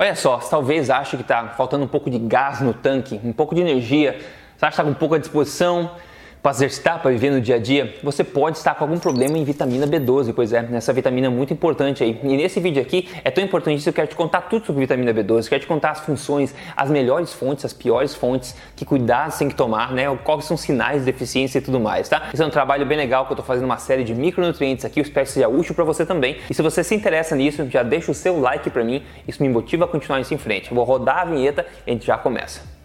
Olha só, você talvez ache que está faltando um pouco de gás no tanque, um pouco de energia, você acha que está com pouca disposição, para exercitar, para viver no dia a dia, você pode estar com algum problema em vitamina B12, pois é, essa vitamina é muito importante aí. E nesse vídeo aqui é tão importante isso, eu quero te contar tudo sobre vitamina B12, eu quero te contar as funções, as melhores fontes, as piores fontes, que cuidados tem que tomar, né? Quais são os sinais de deficiência e tudo mais, tá? Esse é um trabalho bem legal que eu tô fazendo uma série de micronutrientes aqui, eu espero que seja útil para você também. E se você se interessa nisso, já deixa o seu like para mim, isso me motiva a continuar isso em frente. Eu vou rodar a vinheta e a gente já começa.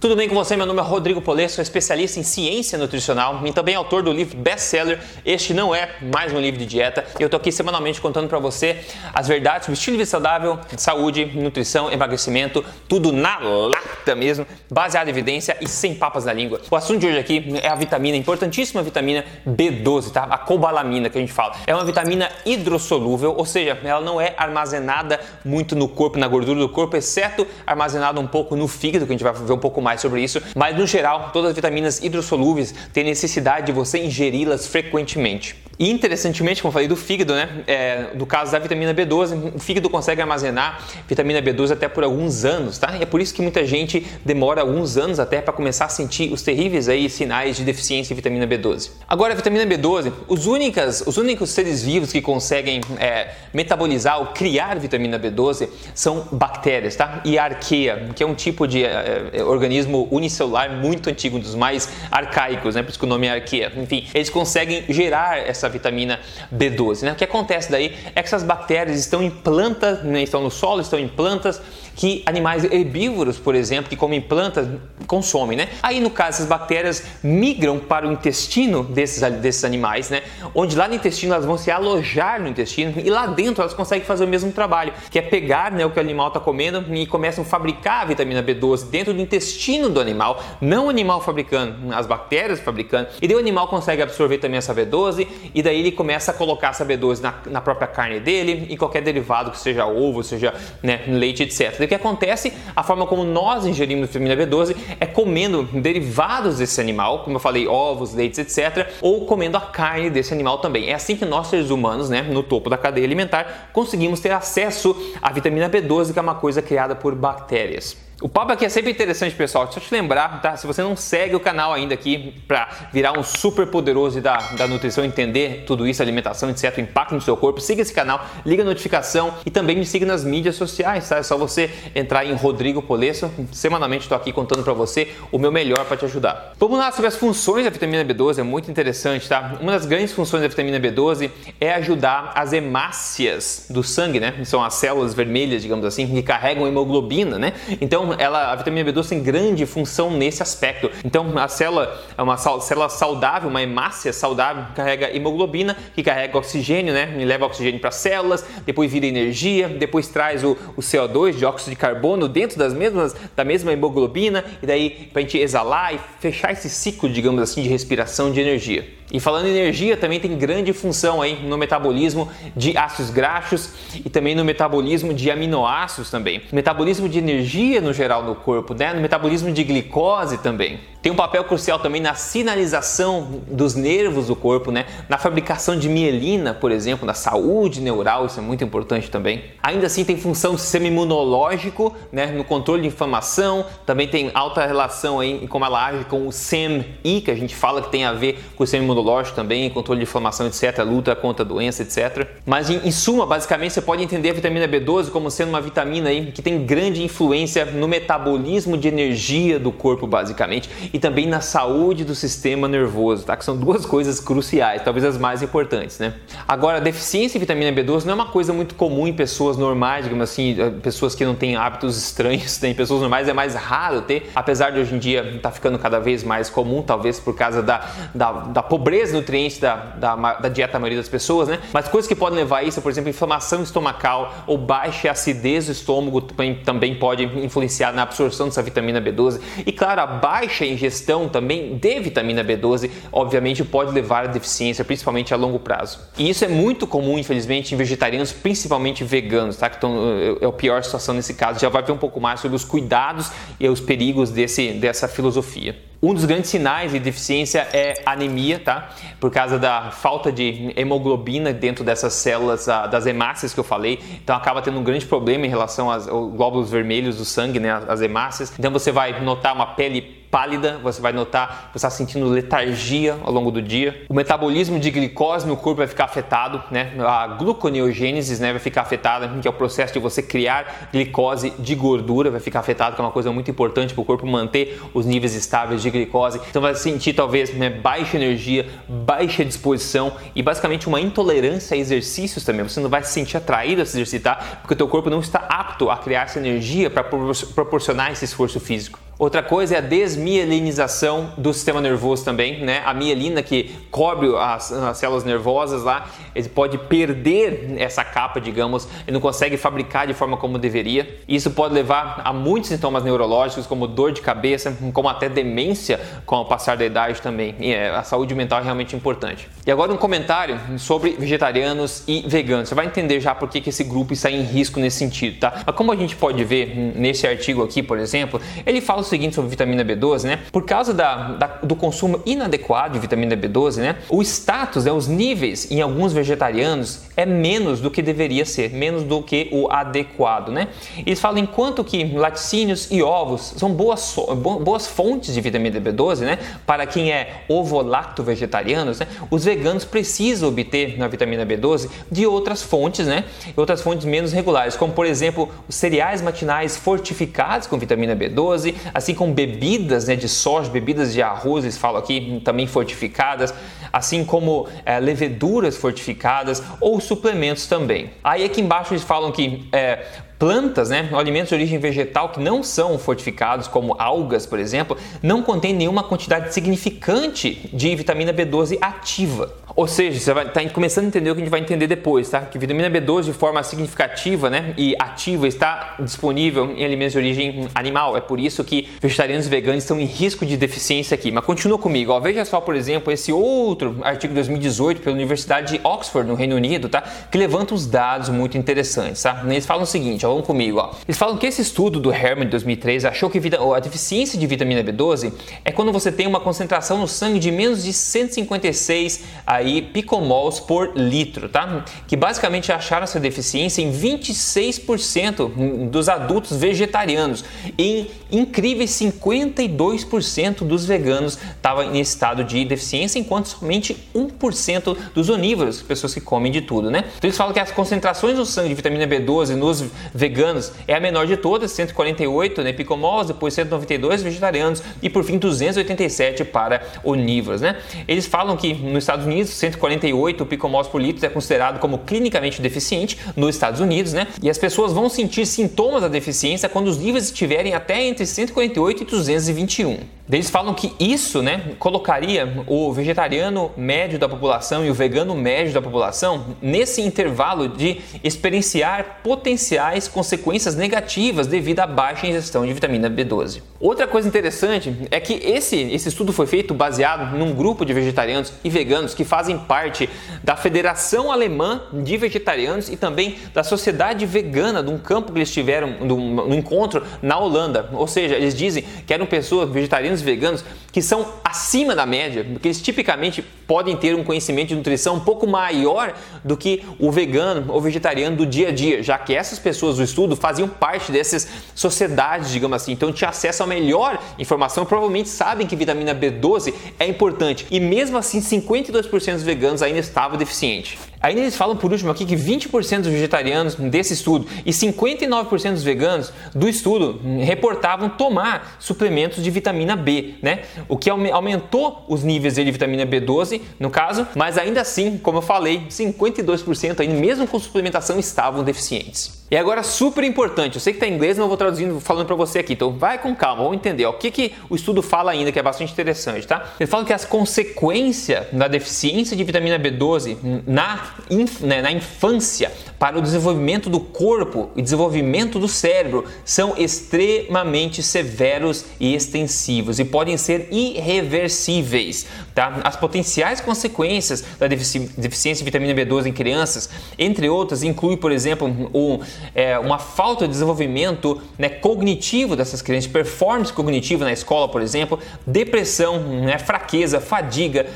Tudo bem com você? Meu nome é Rodrigo Polesso, sou especialista em ciência nutricional e também autor do livro best-seller Este Não É Mais Um Livro de Dieta. Eu tô aqui semanalmente contando para você as verdades sobre estilo de vida saudável, saúde, nutrição, emagrecimento, tudo na lata mesmo, baseado em evidência e sem papas na língua. O assunto de hoje aqui é a vitamina, importantíssima vitamina B12, tá? A cobalamina que a gente fala. É uma vitamina hidrossolúvel, ou seja, ela não é armazenada muito no corpo, na gordura do corpo, exceto armazenada um pouco no fígado, que a gente vai ver um pouco mais mais sobre isso, mas no geral, todas as vitaminas hidrossolúveis têm necessidade de você ingeri-las frequentemente. E interessantemente, como eu falei do fígado, né? É, no caso da vitamina B12, o fígado consegue armazenar vitamina B12 até por alguns anos, tá? E é por isso que muita gente demora alguns anos até para começar a sentir os terríveis aí sinais de deficiência de vitamina B12. Agora, a vitamina B12, os, únicas, os únicos seres vivos que conseguem é, metabolizar ou criar vitamina B12 são bactérias, tá? E a arqueia, que é um tipo de é, é, organismo unicelular muito antigo, um dos mais arcaicos, né? Por isso que o nome é arqueia. Enfim, eles conseguem gerar essa vitamina B12. Né? O que acontece daí é que essas bactérias estão em plantas, né? estão no solo, estão em plantas que animais herbívoros, por exemplo, que comem plantas, consomem, né? Aí, no caso, essas bactérias migram para o intestino desses, desses animais, né? Onde lá no intestino elas vão se alojar no intestino e lá dentro elas conseguem fazer o mesmo trabalho, que é pegar né, o que o animal está comendo e começam a fabricar a vitamina B12 dentro do intestino do animal, não o animal fabricando, as bactérias fabricando, e daí o animal consegue absorver também essa B12 e daí ele começa a colocar essa B12 na, na própria carne dele e qualquer derivado que seja ovo, seja né, leite, etc que acontece, a forma como nós ingerimos vitamina B12 é comendo derivados desse animal, como eu falei, ovos, leites, etc., ou comendo a carne desse animal também. É assim que nós seres humanos, né, no topo da cadeia alimentar, conseguimos ter acesso à vitamina B12, que é uma coisa criada por bactérias. O papo aqui é sempre interessante, pessoal. Deixa eu te lembrar, tá? Se você não segue o canal ainda aqui para virar um super poderoso da, da nutrição, entender tudo isso, alimentação, etc., o impacto no seu corpo, siga esse canal, liga a notificação e também me siga nas mídias sociais, tá? É só você entrar em Rodrigo Polesso. Semanalmente estou aqui contando para você o meu melhor para te ajudar. Vamos lá sobre as funções da vitamina B12, é muito interessante, tá? Uma das grandes funções da vitamina B12 é ajudar as hemácias do sangue, né? São as células vermelhas, digamos assim, que carregam hemoglobina, né? Então, ela, a vitamina B12 tem grande função nesse aspecto. Então, a célula é uma célula saudável, uma hemácia saudável, carrega hemoglobina, que carrega oxigênio, né? E leva oxigênio para as células, depois vira energia, depois traz o, o CO2, dióxido de carbono, dentro das mesmas, da mesma hemoglobina, e daí para a gente exalar e fechar esse ciclo, digamos assim, de respiração de energia. E falando em energia, também tem grande função aí no metabolismo de ácidos graxos e também no metabolismo de aminoácidos também. Metabolismo de energia no geral no corpo, né? No metabolismo de glicose também. Tem um papel crucial também na sinalização dos nervos do corpo, né? Na fabricação de mielina, por exemplo, na saúde neural, isso é muito importante também. Ainda assim tem função do sistema imunológico, né? No controle de inflamação, também tem alta relação aí como ela age com o SEM-I, que a gente fala que tem a ver com o sistema imunológico também, controle de inflamação, etc, luta contra a doença, etc. Mas em, em suma, basicamente você pode entender a vitamina B12 como sendo uma vitamina aí que tem grande influência no metabolismo de energia do corpo, basicamente e também na saúde do sistema nervoso, tá? Que são duas coisas cruciais, talvez as mais importantes, né? Agora, a deficiência de vitamina B12 não é uma coisa muito comum em pessoas normais, digamos assim, eh, pessoas que não têm hábitos estranhos, né? em pessoas normais é mais raro ter, apesar de hoje em dia estar tá ficando cada vez mais comum, talvez por causa da, da, da pobreza nutriente da, da, da, dieta da maioria das pessoas, né? Mas coisas que podem levar a isso, por exemplo, inflamação estomacal ou baixa acidez do estômago também, também pode influenciar na absorção dessa vitamina B12. E claro, a baixa ingestão também de vitamina B12, obviamente, pode levar à deficiência, principalmente a longo prazo. E isso é muito comum, infelizmente, em vegetarianos, principalmente veganos, tá? Que estão, é a pior situação nesse caso. Já vai ver um pouco mais sobre os cuidados e os perigos desse, dessa filosofia. Um dos grandes sinais de deficiência é anemia, tá? Por causa da falta de hemoglobina dentro dessas células das hemácias que eu falei. Então acaba tendo um grande problema em relação aos glóbulos vermelhos do sangue, né? As hemácias. Então você vai notar uma pele pálida, você vai notar você está sentindo letargia ao longo do dia. O metabolismo de glicose no corpo vai ficar afetado, né? A gluconeogênese né, vai ficar afetada, que é o processo de você criar glicose de gordura, vai ficar afetado, que é uma coisa muito importante para o corpo manter os níveis estáveis de glicose. Então vai sentir talvez né, baixa energia, baixa disposição e basicamente uma intolerância a exercícios também. Você não vai se sentir atraído a se exercitar porque o teu corpo não está apto a criar essa energia para proporcionar esse esforço físico. Outra coisa é a desmielinização do sistema nervoso também, né? A mielina que cobre as, as, células nervosas lá, ele pode perder essa capa, digamos, e não consegue fabricar de forma como deveria. Isso pode levar a muitos sintomas neurológicos, como dor de cabeça, como até demência com o passar da idade também. E é, a saúde mental é realmente importante. E agora um comentário sobre vegetarianos e veganos. Você vai entender já por que, que esse grupo está em risco nesse sentido, tá? Mas como a gente pode ver nesse artigo aqui, por exemplo, ele fala seguinte sobre vitamina B12, né? Por causa da, da, do consumo inadequado de vitamina B12, né? O status, né, os níveis em alguns vegetarianos é menos do que deveria ser, menos do que o adequado, né? Eles falam enquanto que laticínios e ovos são boas, boas fontes de vitamina B12, né? Para quem é ovo-lacto vegetarianos, né? Os veganos precisam obter na vitamina B12 de outras fontes, né? Outras fontes menos regulares, como por exemplo os cereais matinais fortificados com vitamina B12, assim como bebidas né, de soja, bebidas de arroz, eles falam aqui também fortificadas, assim como é, leveduras fortificadas ou suplementos também. Aí aqui embaixo eles falam que é, Plantas, né, alimentos de origem vegetal que não são fortificados, como algas, por exemplo, não contêm nenhuma quantidade significante de vitamina B12 ativa. Ou seja, você vai tá começando a entender o que a gente vai entender depois, tá? Que vitamina B12 de forma significativa, né, e ativa está disponível em alimentos de origem animal. É por isso que vegetarianos e veganos estão em risco de deficiência aqui. Mas continua comigo, ó. Veja só, por exemplo, esse outro artigo de 2018 pela Universidade de Oxford, no Reino Unido, tá? Que levanta uns dados muito interessantes, tá? Eles falam o seguinte, ó, vamos comigo, ó. Eles falam que esse estudo do Herman de 2003 achou que a deficiência de vitamina B12 é quando você tem uma concentração no sangue de menos de 156 aí picomols por litro, tá? Que basicamente acharam essa deficiência em 26% dos adultos vegetarianos. Em incríveis 52% dos veganos estavam em estado de deficiência, enquanto somente 1% dos onívoros, pessoas que comem de tudo, né? Então eles falam que as concentrações no sangue de vitamina B12 nos veganos é a menor de todas, 148 né, picomols, depois 192 vegetarianos e por fim 287 para onívoros, né? Eles falam que nos Estados Unidos 148 picomols por litro é considerado como clinicamente deficiente nos Estados Unidos, né? E as pessoas vão sentir sintomas da deficiência quando os níveis estiverem até entre 148 e 221. Eles falam que isso, né, colocaria o vegetariano médio da população e o vegano médio da população nesse intervalo de experienciar potenciais consequências negativas devido à baixa ingestão de vitamina B12. Outra coisa interessante é que esse, esse estudo foi feito baseado num grupo de vegetarianos e veganos que fazem parte da Federação Alemã de Vegetarianos e também da Sociedade Vegana, de um campo que eles tiveram no encontro na Holanda. Ou seja, eles dizem que eram pessoas vegetarianas veganos que são acima da média, porque eles tipicamente podem ter um conhecimento de nutrição um pouco maior do que o vegano ou vegetariano do dia a dia, já que essas pessoas do estudo faziam parte dessas sociedades, digamos assim, então tinha acesso a melhor informação, provavelmente sabem que vitamina B12 é importante e mesmo assim 52% dos veganos ainda estavam deficientes. Ainda eles falam por último aqui que 20% dos vegetarianos desse estudo e 59% dos veganos do estudo reportavam tomar suplementos de vitamina B, né? O que aumentou os níveis de vitamina B12 B12, no caso, mas ainda assim, como eu falei, 52% ainda mesmo com suplementação estavam deficientes. E agora, super importante, eu sei que está em inglês, mas eu vou traduzindo, falando para você aqui, então vai com calma, vamos entender. Ó. O que, que o estudo fala ainda, que é bastante interessante, tá? Ele fala que as consequências da deficiência de vitamina B12 na, inf, né, na infância para o desenvolvimento do corpo e desenvolvimento do cérebro são extremamente severos e extensivos e podem ser irreversíveis. Tá? As potenciais consequências da deficiência de vitamina B12 em crianças, entre outras, inclui, por exemplo, um é, uma falta de desenvolvimento né, cognitivo dessas crianças, performance cognitiva na escola, por exemplo, depressão, né, fraqueza, fadiga,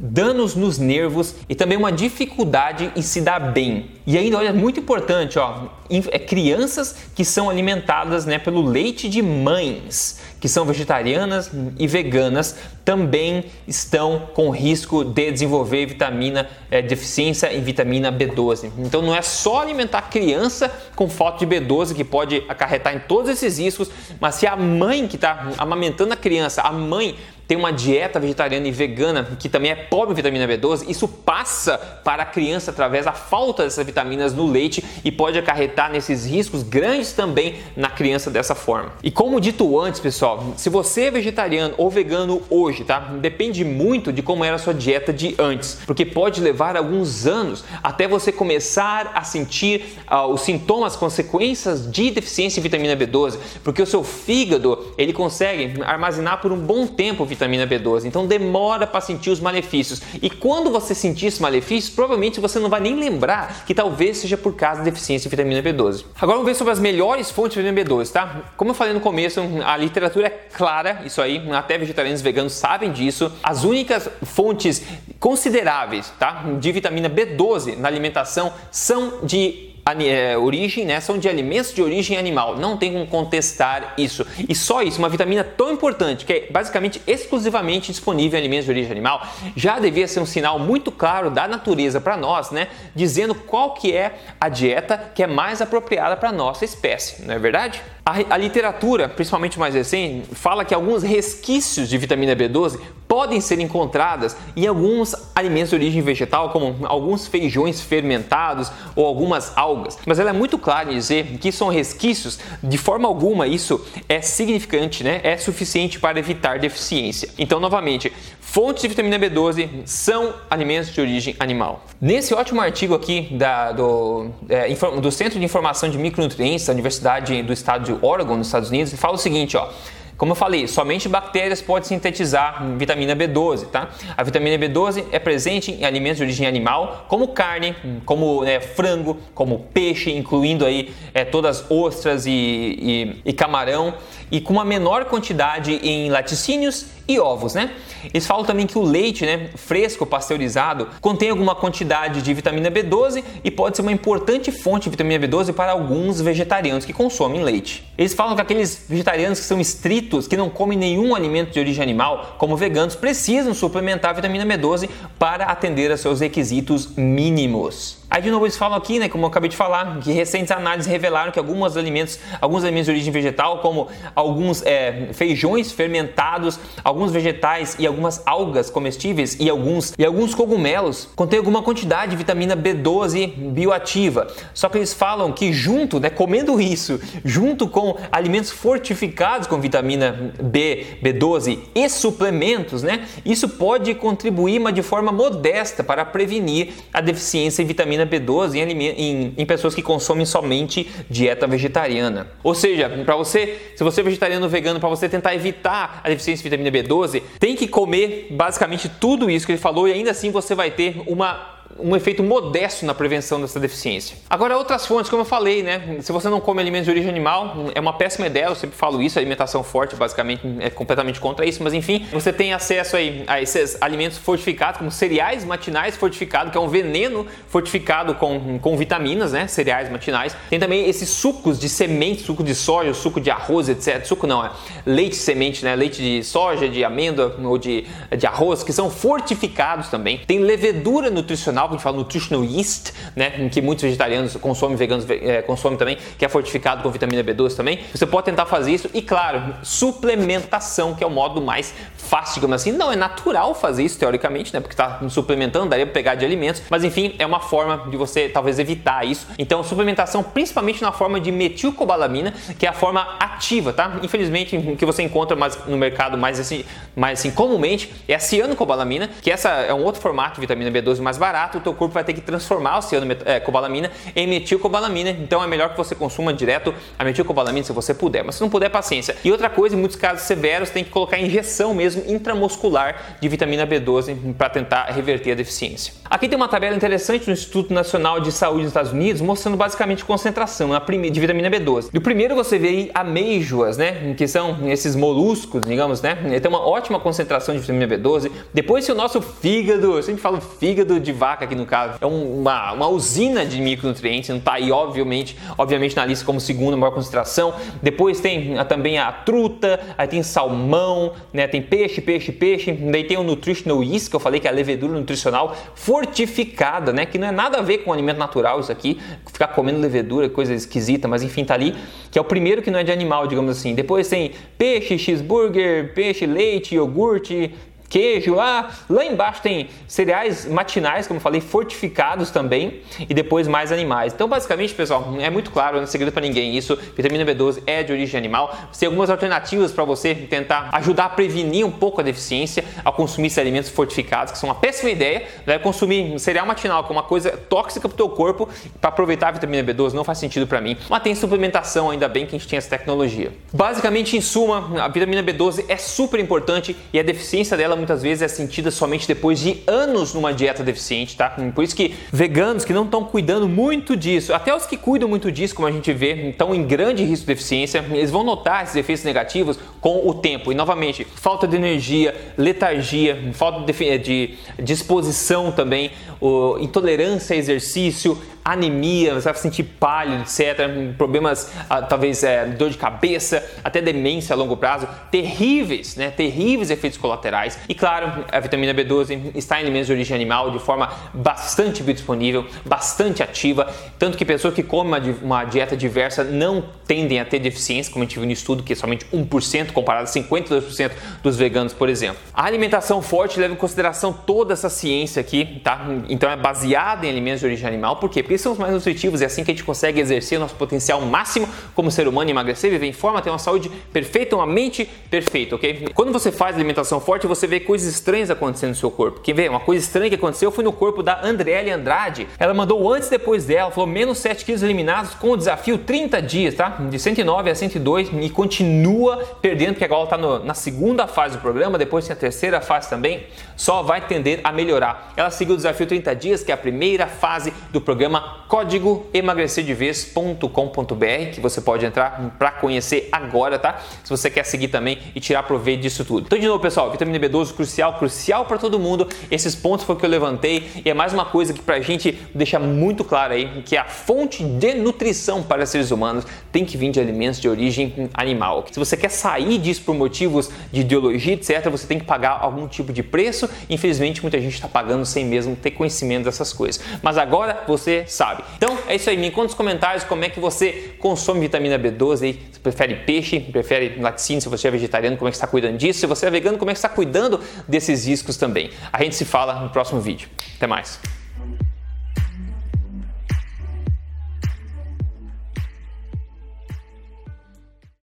danos nos nervos e também uma dificuldade em se dar bem. E ainda, olha, muito importante, ó, é crianças que são alimentadas né, pelo leite de mães, que são vegetarianas e veganas, também estão com risco de desenvolver vitamina, é, deficiência em vitamina B12. Então não é só alimentar a criança com falta de B12 que pode acarretar em todos esses riscos, mas se a mãe que está amamentando a criança, a mãe tem uma dieta vegetariana e vegana que também é pobre em vitamina B12, isso passa para a criança através da falta dessas vitaminas no leite e pode acarretar nesses riscos grandes também na criança dessa forma. E como dito antes, pessoal, se você é vegetariano ou vegano hoje, tá? Depende muito de como era a sua dieta de antes, porque pode levar alguns anos até você começar a sentir uh, os sintomas, consequências de deficiência em vitamina B12, porque o seu fígado ele consegue armazenar por um bom tempo vitamina B12. Então demora para sentir os malefícios. E quando você sentir esses malefícios, provavelmente você não vai nem lembrar que talvez seja por causa da deficiência de vitamina B12. Agora vamos ver sobre as melhores fontes de vitamina B12, tá? Como eu falei no começo, a literatura é clara, isso aí, até vegetarianos e veganos sabem disso. As únicas fontes consideráveis, tá, de vitamina B12 na alimentação são de origem, né, são de alimentos de origem animal. Não tem como contestar isso. E só isso, uma vitamina tão importante, que é basicamente exclusivamente disponível em alimentos de origem animal, já devia ser um sinal muito claro da natureza para nós, né, dizendo qual que é a dieta que é mais apropriada para nossa espécie, não é verdade? A, a literatura, principalmente mais recente, fala que alguns resquícios de vitamina B12 podem ser encontradas em alguns alimentos de origem vegetal, como alguns feijões fermentados ou algumas algas. Mas ela é muito clara em dizer que são resquícios, de forma alguma isso é significante, né? é suficiente para evitar deficiência. Então, novamente, fontes de vitamina B12 são alimentos de origem animal. Nesse ótimo artigo aqui da, do, é, do Centro de Informação de Micronutrientes da Universidade do Estado de Oregon, nos Estados Unidos, fala o seguinte, ó. Como eu falei, somente bactérias podem sintetizar vitamina B12, tá? A vitamina B12 é presente em alimentos de origem animal, como carne, como é, frango, como peixe, incluindo aí é, todas as ostras e, e, e camarão, e com uma menor quantidade em laticínios e ovos, né? Eles falam também que o leite, né, fresco, pasteurizado, contém alguma quantidade de vitamina B12 e pode ser uma importante fonte de vitamina B12 para alguns vegetarianos que consomem leite. Eles falam que aqueles vegetarianos que são estritos, que não comem nenhum alimento de origem animal, como veganos, precisam suplementar a vitamina B12 para atender a seus requisitos mínimos. Aí de novo eles falam aqui, né, como eu acabei de falar, que recentes análises revelaram que alguns alimentos, alguns alimentos de origem vegetal, como alguns é, feijões fermentados, alguns vegetais e algumas algas comestíveis e alguns e alguns cogumelos contêm alguma quantidade de vitamina B12 bioativa. Só que eles falam que junto, né, comendo isso, junto com alimentos fortificados com vitamina B, B12 e suplementos, né, isso pode contribuir, mas de forma modesta para prevenir a deficiência em vitamina vitamina B12 em, em, em pessoas que consomem somente dieta vegetariana. Ou seja, para você, se você é vegetariano ou vegano, para você tentar evitar a deficiência de vitamina B12, tem que comer basicamente tudo isso que ele falou e ainda assim você vai ter uma um efeito modesto na prevenção dessa deficiência. Agora, outras fontes, como eu falei, né? Se você não come alimentos de origem animal, é uma péssima ideia, eu sempre falo isso, alimentação forte basicamente é completamente contra isso, mas enfim, você tem acesso aí a esses alimentos fortificados, como cereais matinais fortificados, que é um veneno fortificado com, com vitaminas, né? Cereais matinais. Tem também esses sucos de semente, suco de soja, suco de arroz, etc. Suco não, é leite semente, né? Leite de soja, de amêndoa ou de, de arroz, que são fortificados também. Tem levedura nutricional nutricional, que a gente fala nutritional yeast, né, que muitos vegetarianos consomem, veganos é, consomem também, que é fortificado com vitamina B12 também. Você pode tentar fazer isso e, claro, suplementação, que é o modo mais fácil, digamos assim. Não é natural fazer isso, teoricamente, né, porque está suplementando, daria para pegar de alimentos, mas enfim, é uma forma de você talvez evitar isso. Então, suplementação principalmente na forma de metilcobalamina, que é a forma ativa, tá? Infelizmente, o que você encontra mais no mercado mais assim, mais assim comumente é a cianocobalamina, que essa é um outro formato de vitamina B12 mais barato, o teu corpo vai ter que transformar o cianocobalamina é, em metilcobalamina, então é melhor que você consuma direto a metilcobalamina se você puder, mas se não puder, paciência. E outra coisa, em muitos casos severos, tem que colocar injeção mesmo intramuscular de vitamina B12 para tentar reverter a deficiência. Aqui tem uma tabela interessante no Instituto Nacional de Saúde dos Estados Unidos, mostrando basicamente concentração de vitamina B12. E o primeiro você vê aí ameijoas, né, que são esses moluscos, digamos, né, tem uma ótima concentração de vitamina B12. Depois se o nosso fígado, eu sempre falo fígado de vaca aqui no caso, é uma, uma usina de micronutrientes, não está aí obviamente, obviamente na lista como segunda maior concentração. Depois tem também a truta, aí tem salmão, né, tem peixe, peixe, peixe, daí tem o nutritional yeast que eu falei que é a levedura nutricional fortificada, né, que não é nada a ver com alimento natural isso aqui, ficar comendo levedura, coisa esquisita, mas enfim, tá ali, que é o primeiro que não é de animal, digamos assim. Depois tem peixe, cheeseburger, peixe, leite, iogurte, queijo. lá lá embaixo tem cereais matinais, como eu falei, fortificados também, e depois mais animais. Então, basicamente, pessoal, é muito claro, não é segredo para ninguém isso. Vitamina B12 é de origem animal. Tem algumas alternativas para você tentar ajudar a prevenir um pouco a deficiência ao consumir esses alimentos fortificados, que são uma péssima ideia. Né? Consumir cereal matinal, que é uma coisa tóxica para o teu corpo, para aproveitar a vitamina B12 não faz sentido para mim. Mas tem suplementação, ainda bem que a gente tem essa tecnologia. Basicamente, em suma, a vitamina B12 é super importante e a deficiência dela muitas vezes é sentida somente depois de anos numa dieta deficiente, tá? Por isso que veganos que não estão cuidando muito disso, até os que cuidam muito disso, como a gente vê, estão em grande risco de deficiência, eles vão notar esses efeitos negativos com o tempo. E novamente, falta de energia, letargia, falta de, de disposição também, intolerância a exercício, anemia, você vai sentir pálido, etc. Problemas, ah, talvez é, dor de cabeça, até demência a longo prazo, terríveis, né? Terríveis efeitos colaterais. E claro, a vitamina B12 está em alimentos de origem animal de forma bastante biodisponível, bastante ativa, tanto que pessoas que comem uma, uma dieta diversa não tendem a ter deficiência, como a gente viu no estudo, que é somente 1% comparado a 52% dos veganos, por exemplo. A alimentação forte leva em consideração toda essa ciência aqui, tá? Então é baseada em alimentos de origem animal, por quê? Porque são os mais nutritivos, é assim que a gente consegue exercer o nosso potencial máximo como ser humano, emagrecer, viver em forma, ter uma saúde perfeita, uma mente perfeita, ok? Quando você faz alimentação forte, você vê coisas estranhas acontecendo no seu corpo. Quer ver? Uma coisa estranha que aconteceu foi no corpo da Andriele Andrade. Ela mandou antes e depois dela, falou menos 7 quilos eliminados com o desafio 30 dias, tá? De 109 a 102 e continua perdendo, porque agora está na segunda fase do programa, depois tem a terceira fase também, só vai tender a melhorar. Ela seguiu o desafio 30 dias, que é a primeira fase do programa código emagrecerdevez.com.br que você pode entrar para conhecer agora, tá? Se você quer seguir também e tirar proveito disso tudo. Então, de novo, pessoal, vitamina B12 crucial, crucial para todo mundo. Esses pontos foi que eu levantei e é mais uma coisa que para a gente deixar muito claro aí que a fonte de nutrição para seres humanos tem que vir de alimentos de origem animal. Se você quer sair disso por motivos de ideologia, etc., você tem que pagar algum tipo de preço. Infelizmente, muita gente está pagando sem mesmo ter conhecimento dessas coisas. Mas agora você sabe. Então é isso aí, me conta nos comentários como é que você consome vitamina B12 aí. Você prefere peixe, prefere laticínio se você é vegetariano, como é que está cuidando disso? Se você é vegano, como é que está cuidando desses riscos também? A gente se fala no próximo vídeo. Até mais.